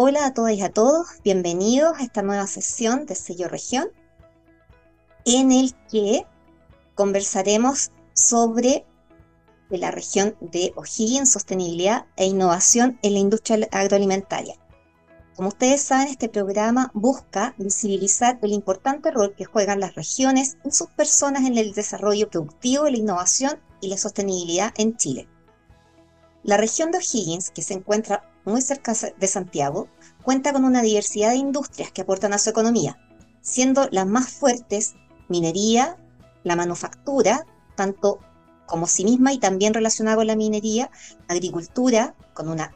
Hola a todas y a todos, bienvenidos a esta nueva sesión de Sello Región, en el que conversaremos sobre la región de O'Higgins, sostenibilidad e innovación en la industria agroalimentaria. Como ustedes saben, este programa busca visibilizar el importante rol que juegan las regiones y sus personas en el desarrollo productivo, la innovación y la sostenibilidad en Chile. La región de O'Higgins, que se encuentra muy cerca de Santiago, cuenta con una diversidad de industrias que aportan a su economía, siendo las más fuertes minería, la manufactura, tanto como sí misma y también relacionada con la minería, agricultura, con una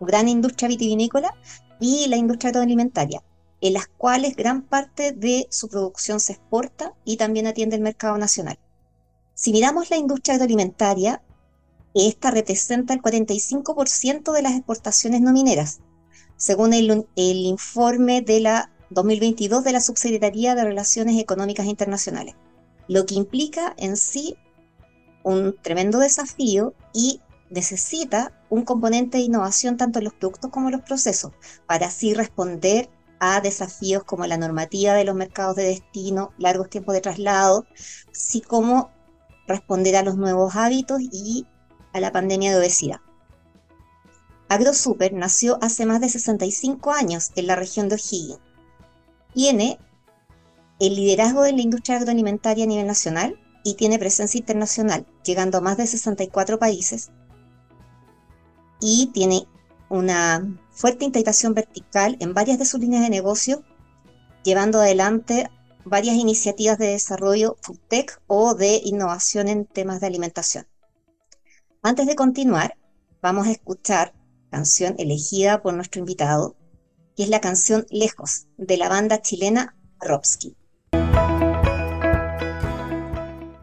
gran industria vitivinícola y la industria agroalimentaria, en las cuales gran parte de su producción se exporta y también atiende el mercado nacional. Si miramos la industria agroalimentaria, esta representa el 45% de las exportaciones no mineras, según el, informe de la 2022 de la Subsecretaría de Relaciones Económicas Internacionales, lo que implica en sí un tremendo desafío y necesita un componente de innovación tanto en los productos como en los procesos, para así responder a desafíos como la normativa de los mercados de destino, largos tiempos de traslado, así como responder a los nuevos hábitos y a la pandemia de obesidad. AgroSuper nació hace más de 65 años en la región de O'Higgins. Tiene el liderazgo de la industria agroalimentaria a nivel nacional y tiene presencia internacional, llegando a más de 64 países y tiene una fuerte integración vertical en varias de sus líneas de negocio, llevando adelante varias iniciativas de desarrollo foodtech o de innovación en temas de alimentación. Antes de continuar, vamos a escuchar canción elegida por nuestro invitado, que es la canción Lejos, de la banda chilena Ropsky.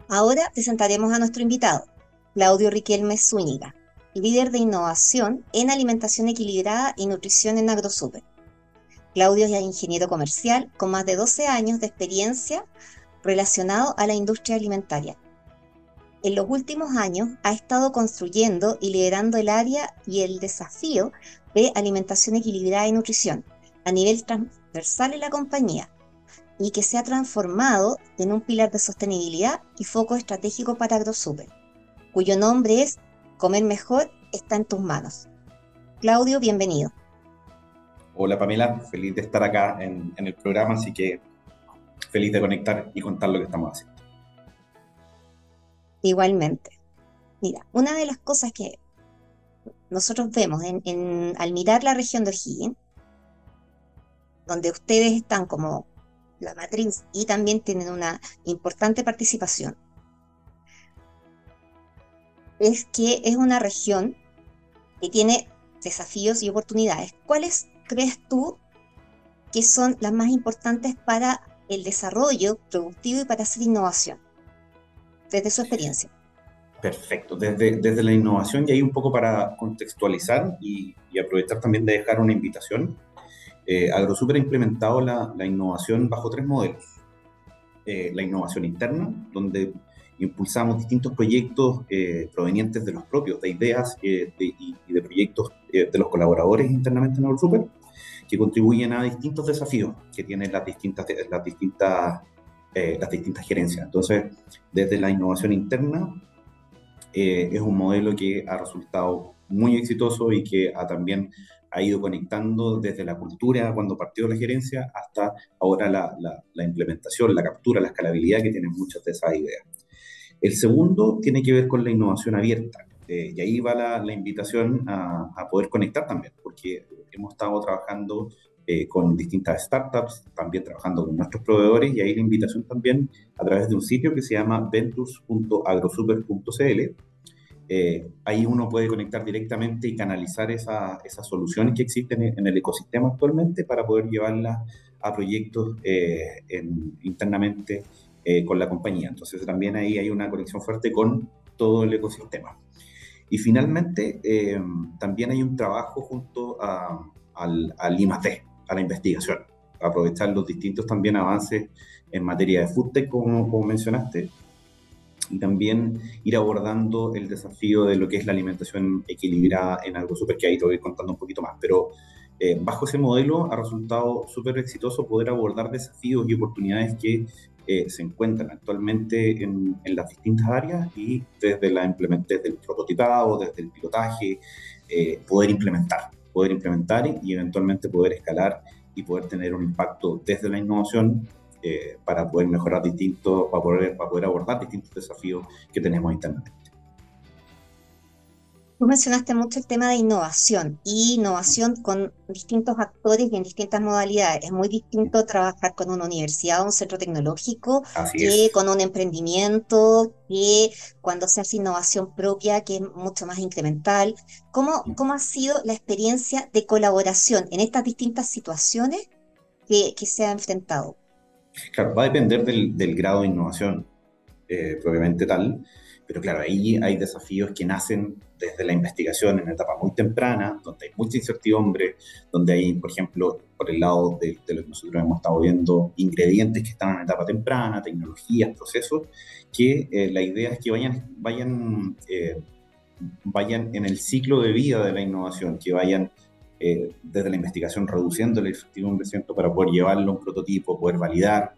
Ahora presentaremos a nuestro invitado, Claudio Riquelme Zúñiga, líder de innovación en alimentación equilibrada y nutrición en AgroSuper. Claudio es ingeniero comercial con más de 12 años de experiencia relacionado a la industria alimentaria. En los últimos años ha estado construyendo y liderando el área y el desafío de alimentación equilibrada y nutrición a nivel transversal en la compañía y que se ha transformado en un pilar de sostenibilidad y foco estratégico para AgroSuper, cuyo nombre es Comer mejor está en tus manos. Claudio, bienvenido. Hola Pamela, feliz de estar acá en, el programa, así que feliz de conectar y contar lo que estamos haciendo. Igualmente. Mira, una de las cosas que nosotros vemos al mirar la región de O'Higgins, donde ustedes están como la matriz y también tienen una importante participación, es que es una región que tiene desafíos y oportunidades. ¿Cuáles crees tú que son las más importantes para el desarrollo productivo y para hacer innovación? Desde su experiencia. Perfecto, desde, desde la innovación y ahí un poco para contextualizar y, aprovechar también de dejar una invitación. Eh, AgroSuper ha implementado la, la, innovación bajo tres modelos. Eh, la innovación interna, donde impulsamos distintos proyectos eh, provenientes de los propios, de ideas eh, y, de proyectos de los colaboradores internamente en Super, que contribuyen a distintos desafíos que tienen las distintas, las distintas, las distintas gerencias. Entonces, desde la innovación interna, es un modelo que ha resultado muy exitoso y que ha también ha ido conectando desde la cultura cuando partió la gerencia hasta ahora la, la, la implementación, la captura, la escalabilidad que tienen muchas de esas ideas. El segundo tiene que ver con la innovación abierta. Eh, y ahí va la, invitación a, poder conectar también, porque hemos estado trabajando eh, con distintas startups, también trabajando con nuestros proveedores, y ahí la invitación también a través de un sitio que se llama ventures.agrosuper.cl. Eh, ahí uno puede conectar directamente y canalizar esas soluciones que existen en, el ecosistema actualmente para poder llevarlas a proyectos internamente eh, con la compañía. Entonces también ahí hay una conexión fuerte con todo el ecosistema. Y finalmente eh, también hay un trabajo junto al, al a la investigación, aprovechar los distintos también avances en materia de foodtech, como, como mencionaste, y también ir abordando el desafío de lo que es la alimentación equilibrada en algo súper que ahí te voy contando un poquito más. Pero eh, bajo ese modelo ha resultado súper exitoso poder abordar desafíos y oportunidades que eh, se encuentran actualmente en, las distintas áreas y desde, la desde el prototipado, desde el pilotaje, eh, poder implementar, poder implementar y eventualmente poder escalar y poder tener un impacto desde la innovación para poder mejorar distintos, para poder, para poder abordar distintos desafíos que tenemos internamente. Tú mencionaste mucho el tema de innovación y innovación con distintos actores y en distintas modalidades. Es muy distinto trabajar con una universidad o un centro tecnológico que con un emprendimiento, que cuando se hace innovación propia, que es mucho más incremental. ¿Cómo, cómo ha sido la experiencia de colaboración en estas distintas situaciones que, que se ha enfrentado? Claro, va a depender del, del grado de innovación eh, propiamente tal pero claro, ahí hay desafíos que nacen desde la investigación en etapa muy temprana, donde hay mucha incertidumbre, donde hay, por ejemplo, por el lado de, lo que nosotros hemos estado viendo, ingredientes que están en etapa temprana, tecnologías, procesos, que eh, la idea es que vayan, vayan, eh, vayan en el ciclo de vida de la innovación, que vayan eh, desde la investigación reduciendo la incertidumbre para poder llevarlo a un prototipo, poder validar,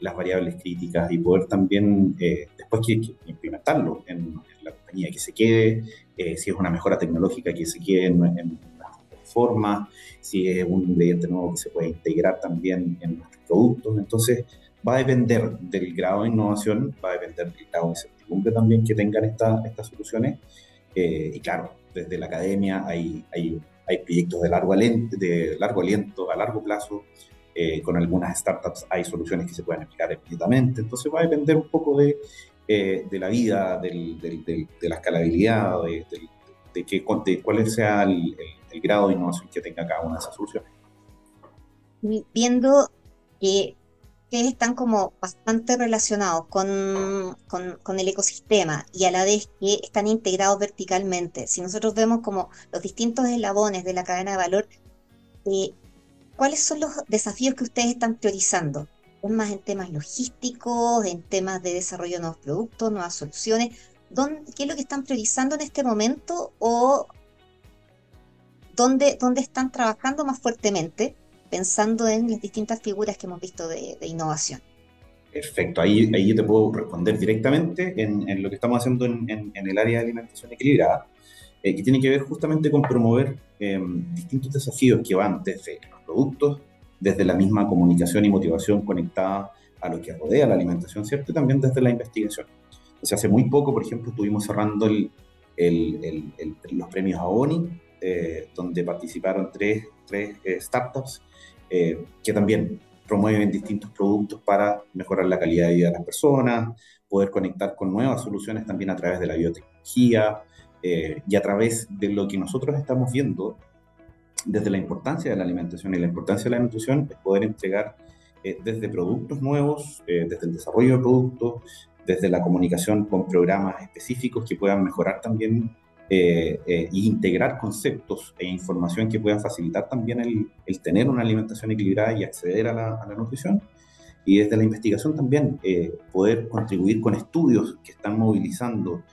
las variables críticas y poder también eh, después que, implementarlo en, la compañía, que se quede, eh, si es una mejora tecnológica, que se quede en, en las formas, si es un ingrediente nuevo que se puede integrar también en nuestros productos. Entonces, va a depender del grado de innovación, va a depender del grado de certidumbre también que tengan estas soluciones. Eh, y claro, desde la academia hay, hay, hay proyectos de largo, aliento, de largo aliento, a largo plazo, eh, con algunas startups hay soluciones que se pueden aplicar inmediatamente. Entonces va a depender un poco de, eh, de la vida, del, de la escalabilidad, de, de, que, cuál sea el, grado de innovación que tenga cada una de esas soluciones. Viendo que, que están como bastante relacionados con, con, con, el ecosistema y a la vez que están integrados verticalmente, si nosotros vemos como los distintos eslabones de la cadena de valor, eh, ¿cuáles son los desafíos que ustedes están priorizando? ¿Es más en temas logísticos, en temas de desarrollo de nuevos productos, nuevas soluciones? ¿Qué es lo que están priorizando en este momento o dónde, dónde están trabajando más fuertemente pensando en las distintas figuras que hemos visto de, innovación? Perfecto, ahí, ahí yo te puedo responder directamente en, lo que estamos haciendo en, el área de alimentación equilibrada, eh, que tiene que ver justamente con promover em, distintos desafíos que van desde productos, desde la misma comunicación y motivación conectada a lo que rodea la alimentación, ¿cierto? Y también desde la investigación. Hace muy poco, por ejemplo, estuvimos cerrando el, el, los premios AONI, eh, donde participaron tres, tres eh, startups eh, que también promueven distintos productos para mejorar la calidad de vida de las personas, poder conectar con nuevas soluciones también a través de la biotecnología y a través de lo que nosotros estamos viendo desde la importancia de la alimentación y la importancia de la nutrición es poder entregar eh, desde productos nuevos, eh, desde el desarrollo de productos, desde la comunicación con programas específicos que puedan mejorar también e integrar conceptos e información que puedan facilitar también el, tener una alimentación equilibrada y acceder a la, a la nutrición. Y desde la investigación también poder contribuir con estudios que están movilizando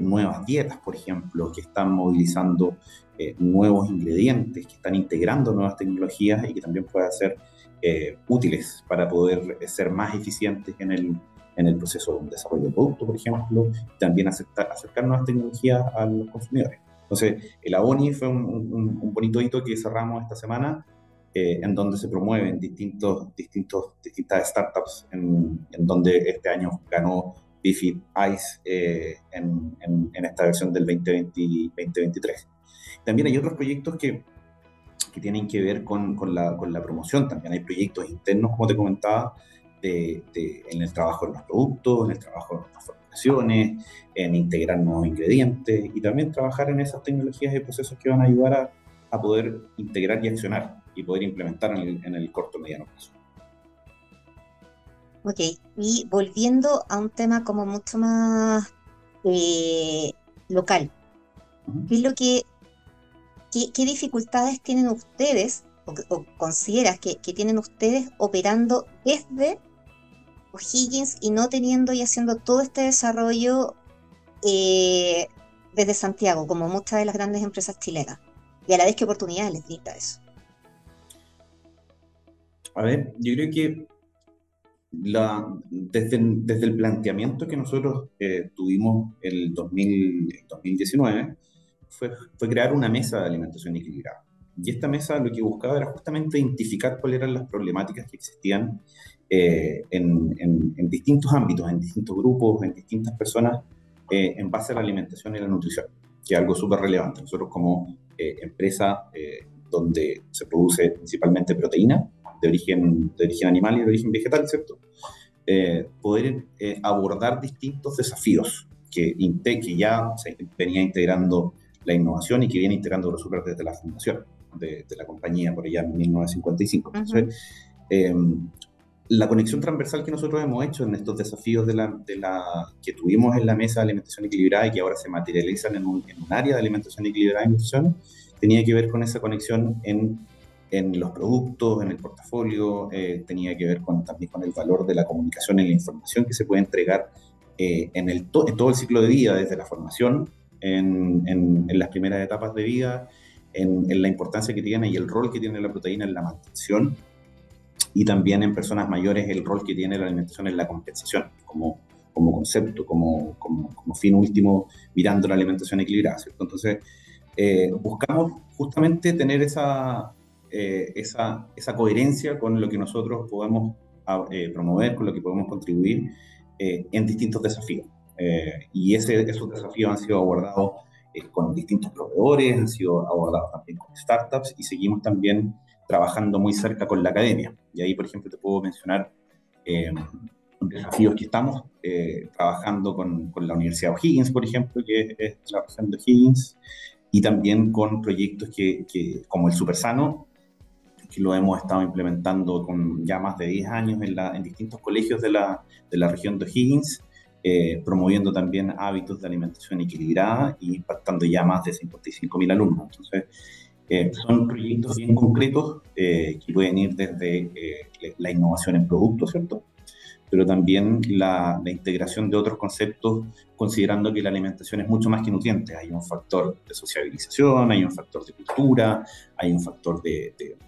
nuevas dietas, por ejemplo, que están movilizando eh, nuevos ingredientes, que están integrando nuevas tecnologías y que también puedan ser eh, útiles para poder ser más eficientes en el, en el proceso de un desarrollo de producto, por ejemplo, y también acercar, nuevas tecnologías a los consumidores. Entonces, el AONI fue un, un, bonito hito que cerramos esta semana, eh, en donde se promueven distintos, distintos, distintas startups, en, en donde este año ganó Bifid Ice en, en, en, esta versión del 2020, 2023. También hay otros proyectos que, que tienen que ver con, con, la, con, la, promoción. También hay proyectos internos, como te comentaba, de, en el trabajo de los productos, en el trabajo de las formulaciones, en integrar nuevos ingredientes y también trabajar en esas tecnologías y procesos que van a ayudar a, a poder integrar y accionar y poder implementar en el, en el corto mediano plazo. Ok, y volviendo a un tema como mucho más eh, local, ¿qué es lo que ¿qué, dificultades tienen ustedes o, consideras que, tienen ustedes operando desde O'Higgins y no teniendo y haciendo todo este desarrollo eh, desde Santiago, como muchas de las grandes empresas chilenas? Y a la vez, ¿qué oportunidades les brinda eso? A ver, yo creo que la, desde, desde el planteamiento que nosotros eh, tuvimos el 2019 fue, fue crear una mesa de alimentación equilibrada. Y esta mesa lo que buscaba era justamente identificar cuáles eran las problemáticas que existían eh, en, en, distintos ámbitos, en distintos grupos, en distintas personas, eh, en base a la alimentación y la nutrición, que es algo súper relevante. Nosotros como empresa donde se produce principalmente proteína, de origen, de origen animal y de origen vegetal, ¿cierto? Eh, poder eh, abordar distintos desafíos que, que ya se venía integrando la innovación y que viene integrando Grosuper desde la fundación de, la compañía por allá en 1955. Entonces, em, la conexión transversal que nosotros hemos hecho en estos desafíos de la, de la, que tuvimos en la mesa de alimentación equilibrada y que ahora se materializan en un, en un área de alimentación equilibrada y nutrición, tenía que ver con esa conexión en en los productos, en el portafolio, eh, tenía que ver con, también con el valor de la comunicación y la información que se puede entregar eh, en, el en todo el ciclo de vida, desde la formación, en, en, las primeras etapas de vida, en, la importancia que tiene y el rol que tiene la proteína en la mantención, y también en personas mayores el rol que tiene la alimentación en la compensación, como, como concepto, como, como, como fin último, mirando la alimentación equilibrada. ¿cierto? Entonces, eh, buscamos justamente tener esa, eh, esa, esa, coherencia con lo que nosotros podemos ah, eh, promover, con lo que podemos contribuir eh, en distintos desafíos. y ese, esos desafíos han sido abordados con distintos proveedores, han sido abordados también con startups y seguimos también trabajando muy cerca con la academia. Y ahí, por ejemplo, te puedo mencionar desafíos que estamos trabajando con, con, la Universidad de O'Higgins, por ejemplo, que es la región de O'Higgins, y también con proyectos que, que, como el Supersano, que lo hemos estado implementando con ya más de 10 años en, la, en distintos colegios de la, de la región de Higgins, eh, promoviendo también hábitos de alimentación equilibrada y impactando ya más de 55.000 alumnos. Entonces, eh, son proyectos bien concretos eh, que pueden ir desde la innovación en productos, ¿cierto? Pero también la, la, integración de otros conceptos, considerando que la alimentación es mucho más que nutrientes. Hay un factor de sociabilización, hay un factor de cultura, hay un factor de, de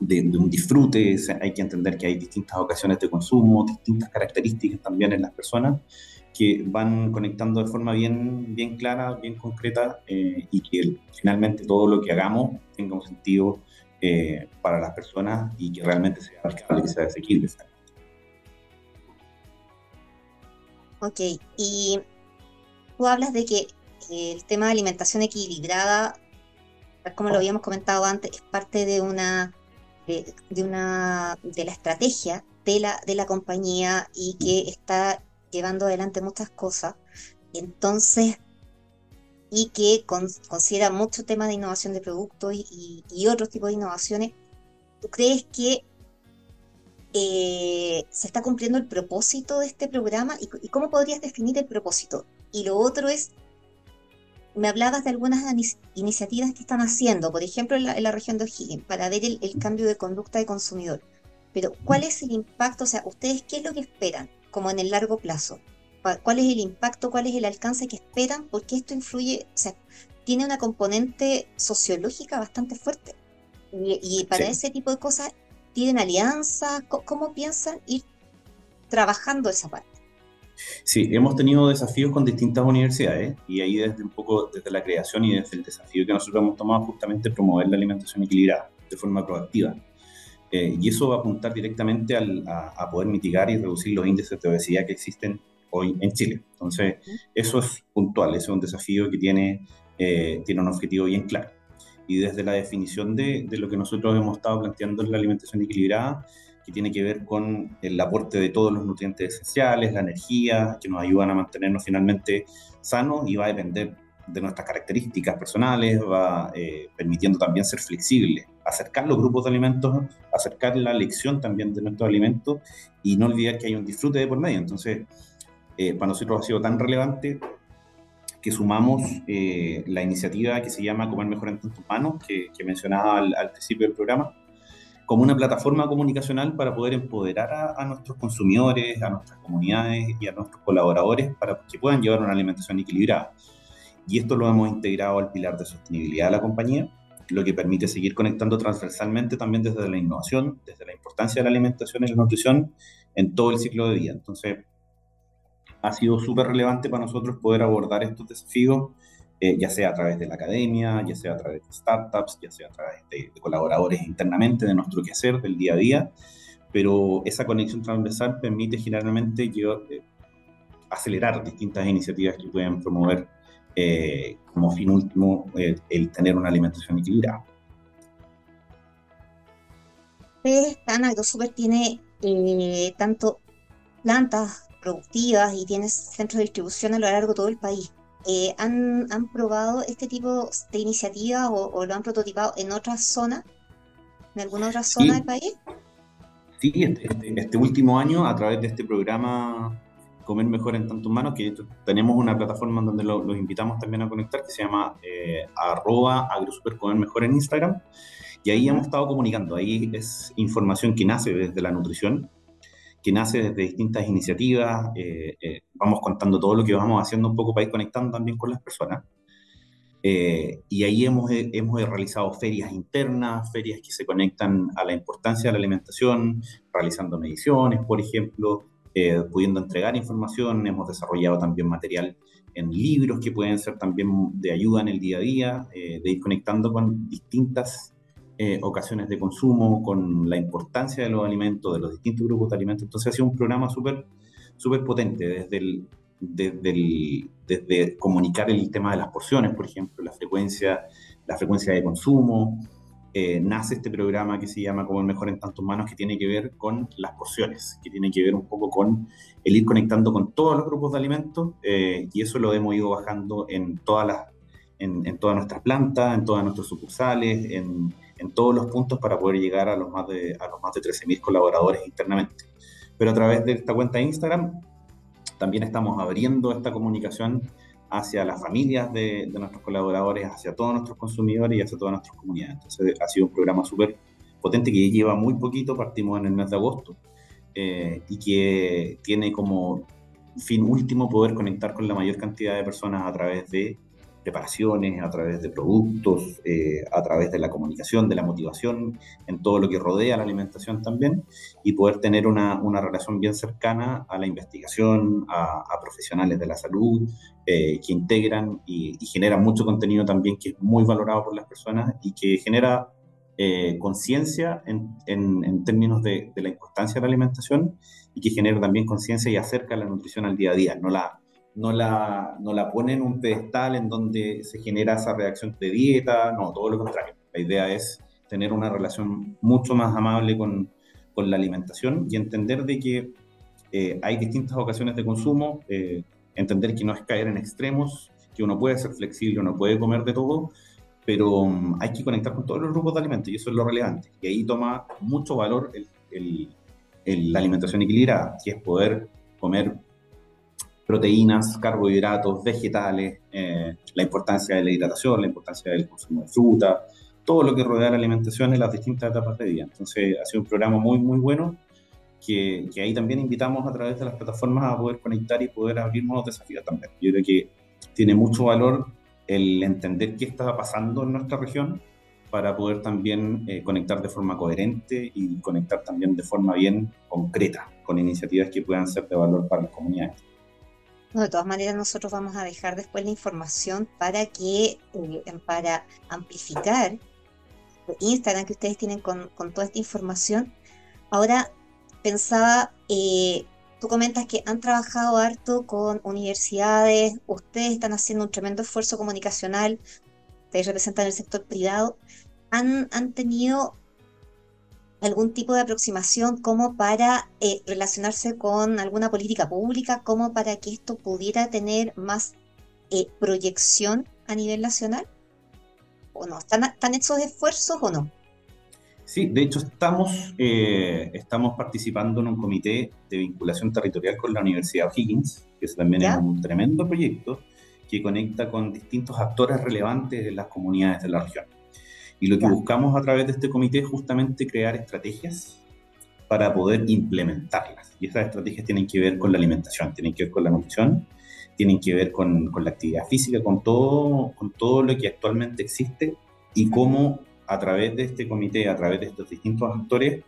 de, un disfrute, hay que entender que hay distintas ocasiones de consumo, distintas características también en las personas que van conectando de forma bien, bien clara, bien concreta eh, y que finalmente todo lo que hagamos tenga un sentido eh, para las personas y que realmente sea alcanzable, que sea asequible. Ok, y tú hablas de que el tema de alimentación equilibrada como lo habíamos comentado antes, es parte de una de, una de la estrategia de la, de la compañía y que está llevando adelante muchas cosas. Entonces, y que considera mucho tema de innovación de productos y, y, otros tipos de innovaciones, ¿tú crees que eh, se está cumpliendo el propósito de este programa? ¿Y, ¿Y, cómo podrías definir el propósito? Y lo otro es, me hablabas de algunas iniciativas que están haciendo, por ejemplo, en la, región de O'Higgins, para ver el, cambio de conducta de consumidor. Pero, ¿cuál es el impacto? O sea, ¿ustedes qué es lo que esperan, como en el largo plazo? ¿Cuál es el impacto? ¿Cuál es el alcance que esperan? Porque esto influye, o sea, tiene una componente sociológica bastante fuerte. Y, para ese tipo de cosas, ¿tienen alianzas? ¿Cómo piensan ir trabajando esa parte? Sí, hemos tenido desafíos con distintas universidades y ahí desde un poco desde la creación y desde el desafío que nosotros hemos tomado justamente promover la alimentación equilibrada de forma proactiva. Eh, y eso va a apuntar directamente a, poder mitigar y reducir los índices de obesidad que existen hoy en Chile. Entonces, eso es puntual, eso es un desafío que tiene, eh, tiene un objetivo bien claro. Y desde la definición de, de lo que nosotros hemos estado planteando en la alimentación equilibrada, que tiene que ver con el aporte de todos los nutrientes esenciales, la energía, que nos ayudan a mantenernos finalmente sanos y va a depender de nuestras características personales, va eh, permitiendo también ser flexible, acercar los grupos de alimentos, acercar la elección también de nuestros alimentos y no olvidar que hay un disfrute de por medio. Entonces, eh, para nosotros ha sido tan relevante que sumamos eh, la iniciativa que se llama Comer Mejor en Tantos Manos, que, que mencionaba al, al principio del programa, como una plataforma comunicacional para poder empoderar a, nuestros consumidores, a nuestras comunidades y a nuestros colaboradores para que puedan llevar una alimentación equilibrada. Y esto lo hemos integrado al pilar de sostenibilidad de la compañía, lo que permite seguir conectando transversalmente también desde la innovación, desde la importancia de la alimentación y la nutrición en todo el ciclo de vida. Entonces, ha sido súper relevante para nosotros poder abordar estos desafíos, eh, ya sea a través de la academia, ya sea a través de startups, ya sea a través de, colaboradores internamente de nuestro quehacer del día a día, pero esa conexión transversal permite generalmente eh, acelerar distintas iniciativas que pueden promover eh, como fin último el tener una alimentación equilibrada. Tan AgroSuper tiene tanto plantas productivas y tienes centros de distribución a lo largo de todo el país. Eh, ¿han, ¿han, probado este tipo de iniciativas o, lo han prototipado en otras zonas? ¿En alguna otra zona del país? Sí, este, este, último año, a través de este programa Comer Mejor en Tantos Manos, que tenemos una plataforma donde los invitamos también a conectar, que se llama eh, arroba agrosupercomer mejor en Instagram, y ahí hemos estado comunicando, ahí es información que nace desde la nutrición, que nace desde distintas iniciativas. Eh, eh, vamos contando todo lo que vamos haciendo un poco para ir conectando también con las personas. Eh, y ahí hemos, hemos realizado ferias internas, ferias que se conectan a la importancia de la alimentación, realizando mediciones, por ejemplo, pudiendo entregar información. Hemos desarrollado también material en libros que pueden ser también de ayuda en el día a día, de ir conectando con distintas eh, ocasiones de consumo, con la importancia de los alimentos, de los distintos grupos de alimentos. Entonces ha sido un programa súper súper potente desde, el, desde, desde comunicar el tema de las porciones, por ejemplo, la frecuencia, la frecuencia de consumo. Eh, nace este programa que se llama Como el Mejor en Tantos Manos, que tiene que ver con las porciones, que tiene que ver un poco con el ir conectando con todos los grupos de alimentos, eh, y eso lo hemos ido bajando en todas las en, en todas nuestras plantas, en todas nuestras sucursales, en, en todos los puntos para poder llegar a los más de, a los más de 13.000 colaboradores internamente. Pero a través de esta cuenta de Instagram también estamos abriendo esta comunicación hacia las familias de, nuestros colaboradores, hacia todos nuestros consumidores y hacia todas nuestras comunidades. Entonces ha sido un programa súper potente que lleva muy poquito, partimos en el mes de agosto, eh, y que tiene como fin último poder conectar con la mayor cantidad de personas a través de preparaciones, a través de productos, eh, a través de la comunicación, de la motivación, en todo lo que rodea la alimentación también, y poder tener una, una relación bien cercana a la investigación, a, profesionales de la salud, eh, que integran y, generan mucho contenido también que es muy valorado por las personas y que genera eh, conciencia en, en, en, términos de, de, la importancia de la alimentación y que genera también conciencia y acerca la nutrición al día a día, no la, no la, no la pone en un pedestal en donde se genera esa reacción de dieta, no, todo lo contrario. La idea es tener una relación mucho más amable con, con la alimentación y entender de que eh, hay distintas ocasiones de consumo, eh, entender que no es caer en extremos, que uno puede ser flexible, uno puede comer de todo, pero um, hay que conectar con todos los grupos de alimentos y eso es lo relevante. Y ahí toma mucho valor el, el, la alimentación equilibrada, que es poder comer proteínas, carbohidratos, vegetales, eh, la importancia de la hidratación, la importancia del consumo de fruta, todo lo que rodea la alimentación en las distintas etapas de vida. Entonces, ha sido un programa muy, muy bueno que, que, ahí también invitamos a través de las plataformas a poder conectar y poder abrir nuevos desafíos también. Yo creo que tiene mucho valor el entender qué está pasando en nuestra región para poder también eh, conectar de forma coherente y conectar también de forma bien concreta con iniciativas que puedan ser de valor para las comunidades de todas maneras, nosotros vamos a dejar después la información para que, eh, para amplificar Instagram que ustedes tienen con, toda esta información. Ahora, pensaba, eh, tú comentas que han trabajado harto con universidades, ustedes están haciendo un tremendo esfuerzo comunicacional, ustedes representan el sector privado. ¿Han, han tenido algún tipo de aproximación como para eh, relacionarse con alguna política pública, como para que esto pudiera tener más eh, proyección a nivel nacional? ¿O no? ¿Están, ¿Están hechos esfuerzos o no? Sí, de hecho estamos, eh, estamos participando en un comité de vinculación territorial con la Universidad O'Higgins, que también es un tremendo proyecto que conecta con distintos actores relevantes de las comunidades de la región. Y lo que buscamos a través de este comité es justamente crear estrategias para poder implementarlas. Y esas estrategias tienen que ver con la alimentación, tienen que ver con la nutrición, tienen que ver con, con la actividad física, con todo, con todo lo que actualmente existe y cómo a través de este comité, a través de estos distintos actores,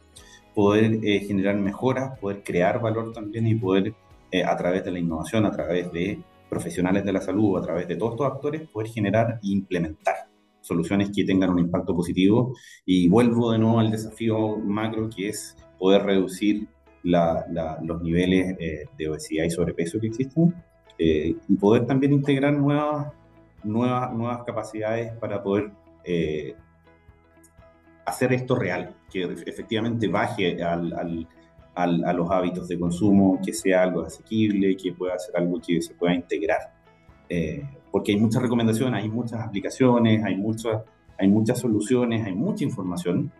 poder eh, generar mejoras, poder crear valor también y poder, eh, a través de la innovación, a través de profesionales de la salud, a través de todos estos actores, poder generar e implementar soluciones que tengan un impacto positivo. Y vuelvo de nuevo al desafío macro, que es poder reducir los niveles eh, de obesidad y sobrepeso que existen y poder también integrar nuevas, nuevas, nuevas capacidades para poder hacer esto real, que efectivamente baje al, al, a los hábitos de consumo, que sea algo asequible, que pueda ser algo que se pueda integrar. Eh, porque hay muchas recomendaciones, hay muchas aplicaciones, hay muchas, hay muchas soluciones, hay mucha información.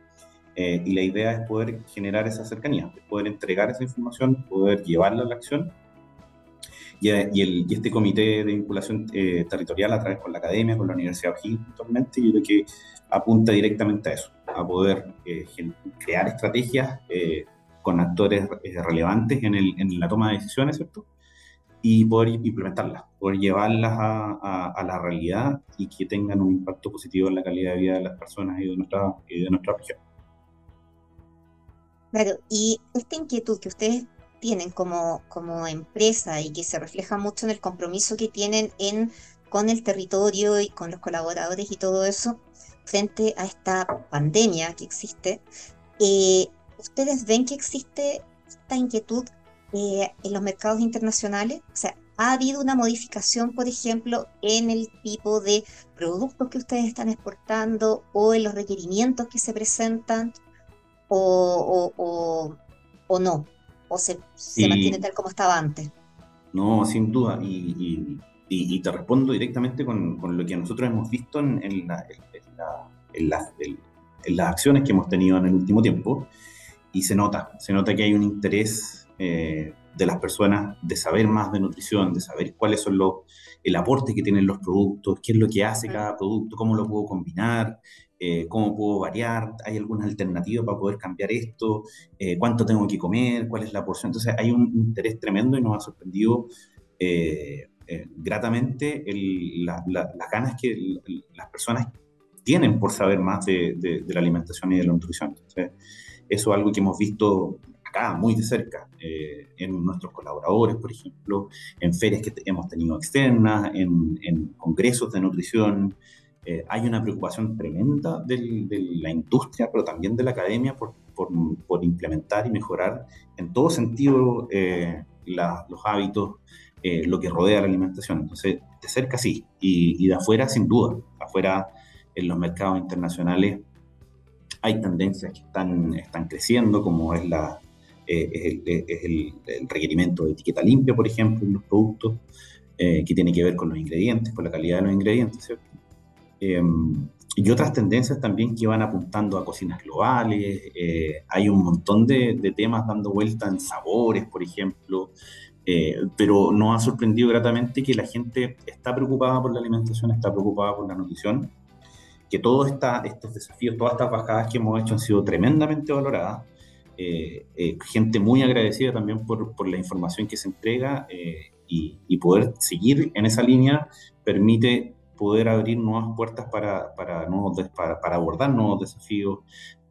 Eh, y la idea es poder generar esa cercanía, poder entregar esa información, poder llevarla a la acción. Y, y, el, y este comité de vinculación eh, territorial a través con la academia, con la Universidad de O'Higgins puntualmente, yo creo que apunta directamente a eso, a poder eh, crear estrategias eh, con actores eh, relevantes en, el, en, la toma de decisiones, ¿cierto? Y poder implementarlas, poder llevarlas a, a, la realidad y que tengan un impacto positivo en la calidad de vida de las personas y de nuestra, y de nuestra región. Claro, y esta inquietud que ustedes tienen como, como empresa y que se refleja mucho en el compromiso que tienen en, con el territorio y con los colaboradores y todo eso, frente a esta pandemia que existe, eh, ¿ustedes ven que existe esta inquietud eh, en los mercados internacionales? O sea, ¿ha habido una modificación, por ejemplo, en el tipo de productos que ustedes están exportando o en los requerimientos que se presentan o, o, no? ¿O se, se mantiene tal como estaba antes? No, sin duda. Y, y, te respondo directamente con, con, lo que nosotros hemos visto en, en, la, en, las, en, las, acciones que hemos tenido en el último tiempo. Y se nota, se nota que hay un interés eh, de las personas de saber más de nutrición, de saber cuáles son los, el aporte que tienen los productos, qué es lo que hace cada producto, cómo lo puedo combinar, eh, cómo puedo variar, hay alguna alternativa para poder cambiar esto, eh, cuánto tengo que comer, cuál es la porción. Entonces hay un interés tremendo y nos ha sorprendido eh, gratamente las ganas que las personas tienen por saber más de, la alimentación y de la nutrición. eso es algo que hemos visto acá muy de cerca, eh, en nuestros colaboradores, por ejemplo, en ferias que hemos tenido externas, en, congresos de nutrición. Eh, hay una preocupación tremenda de la industria, pero también de la academia por, por, implementar y mejorar en todo sentido los hábitos eh, lo que rodea la alimentación. Entonces, de cerca sí, y, de afuera sin duda. Afuera, en los mercados internacionales, hay tendencias que están, están creciendo, como es, la, eh, es, el, requerimiento de etiqueta limpia, por ejemplo, en los productos, eh, que tiene que ver con los ingredientes, con la calidad de los ingredientes, ¿cierto? Em, y otras tendencias también que van apuntando a cocinas globales. hay un montón de, de, temas dando vuelta en sabores, por ejemplo, eh, pero nos ha sorprendido gratamente que la gente está preocupada por la alimentación, está preocupada por la nutrición, que todos estos desafíos, todas estas bajadas que hemos hecho han sido tremendamente valoradas. Eh, eh, gente muy agradecida también por, por, la información que se entrega y, y, poder seguir en esa línea permite poder abrir nuevas puertas para, para, nuevos, para, para abordar nuevos desafíos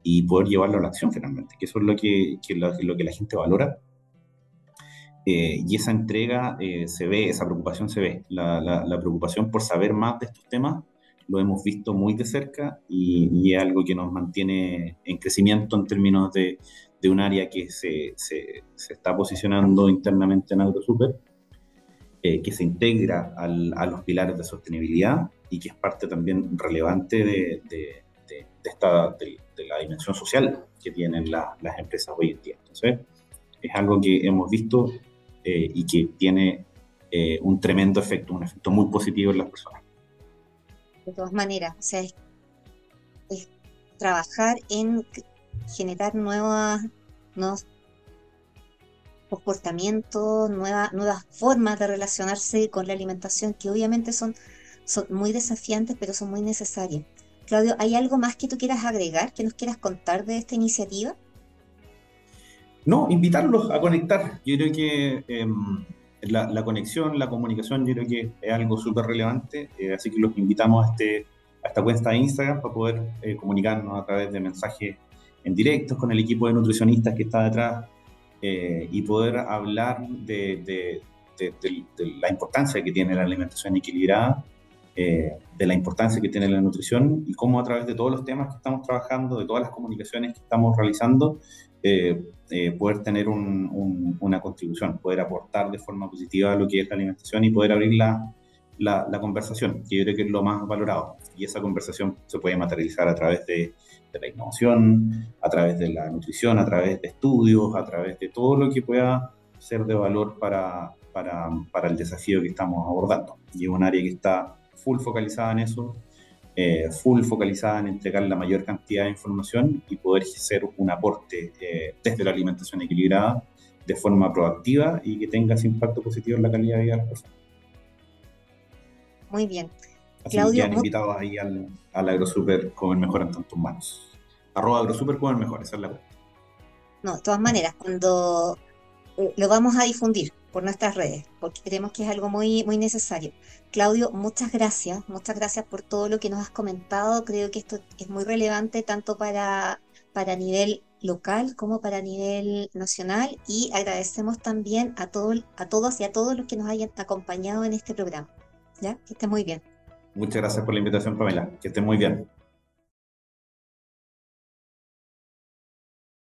y poder llevarlo a la acción finalmente, que eso es lo que, que lo, lo que la gente valora eh, y esa entrega eh, se ve, esa preocupación se ve. La, la, preocupación por saber más de estos temas lo hemos visto muy de cerca y, es algo que nos mantiene en crecimiento en términos de, de un área que se, se, se, está posicionando internamente en AgroSuper, eh, que se integra al, a los pilares de sostenibilidad y que es parte también relevante de, de, de esta, de, la dimensión social que tienen las empresas hoy en día. Entonces, es algo que hemos visto eh, y que tiene eh, un tremendo efecto, un efecto muy positivo en las personas. De todas maneras, o sea, es, trabajar en generar nuevas, nuevos comportamientos, nuevas, nuevas formas de relacionarse con la alimentación que obviamente son, son muy desafiantes, pero son muy necesarias. Claudio, ¿hay algo más que tú quieras agregar, que nos quieras contar de esta iniciativa? No, invitarlos a conectar. Yo creo que em, la, conexión, la comunicación, yo creo que es algo súper relevante, eh, así que los invitamos a este, a esta cuenta de Instagram para poder eh, comunicarnos a través de mensajes en directos con el equipo de nutricionistas que está detrás eh, y poder hablar de, la importancia que tiene la alimentación equilibrada, eh, de la importancia que tiene la nutrición y cómo a través de todos los temas que estamos trabajando, de todas las comunicaciones que estamos realizando, eh, poder tener una contribución, poder aportar de forma positiva a lo que es la alimentación y poder abrir la, la, conversación, que yo creo que es lo más valorado. Y esa conversación se puede materializar a través de, la innovación, a través de la nutrición, a través de estudios, a través de todo lo que pueda ser de valor para, para, para el desafío que estamos abordando. Y es un área que está full focalizada en eso, eh, full focalizada en entregar la mayor cantidad de información y poder ser un aporte eh, desde la alimentación equilibrada de forma proactiva y que tenga ese impacto positivo en la calidad de vida de las personas. Muy bien. Así Claudio, que han invitado ahí al, al AgroSuper Comer Mejor en tantos manos. Arroba AgroSuper Comer Mejor, esa es la cuenta. No, de todas maneras, cuando eh, lo vamos a difundir por nuestras redes, porque creemos que es algo muy, muy necesario. Claudio, muchas gracias, muchas gracias por todo lo que nos has comentado. Creo que esto es muy relevante tanto para, para nivel local como para nivel nacional y agradecemos también a, todo, a todos y a todos los que nos hayan acompañado en este programa. ¿Ya? Que esté muy bien. Muchas gracias por la invitación, Pamela. Que esté muy bien.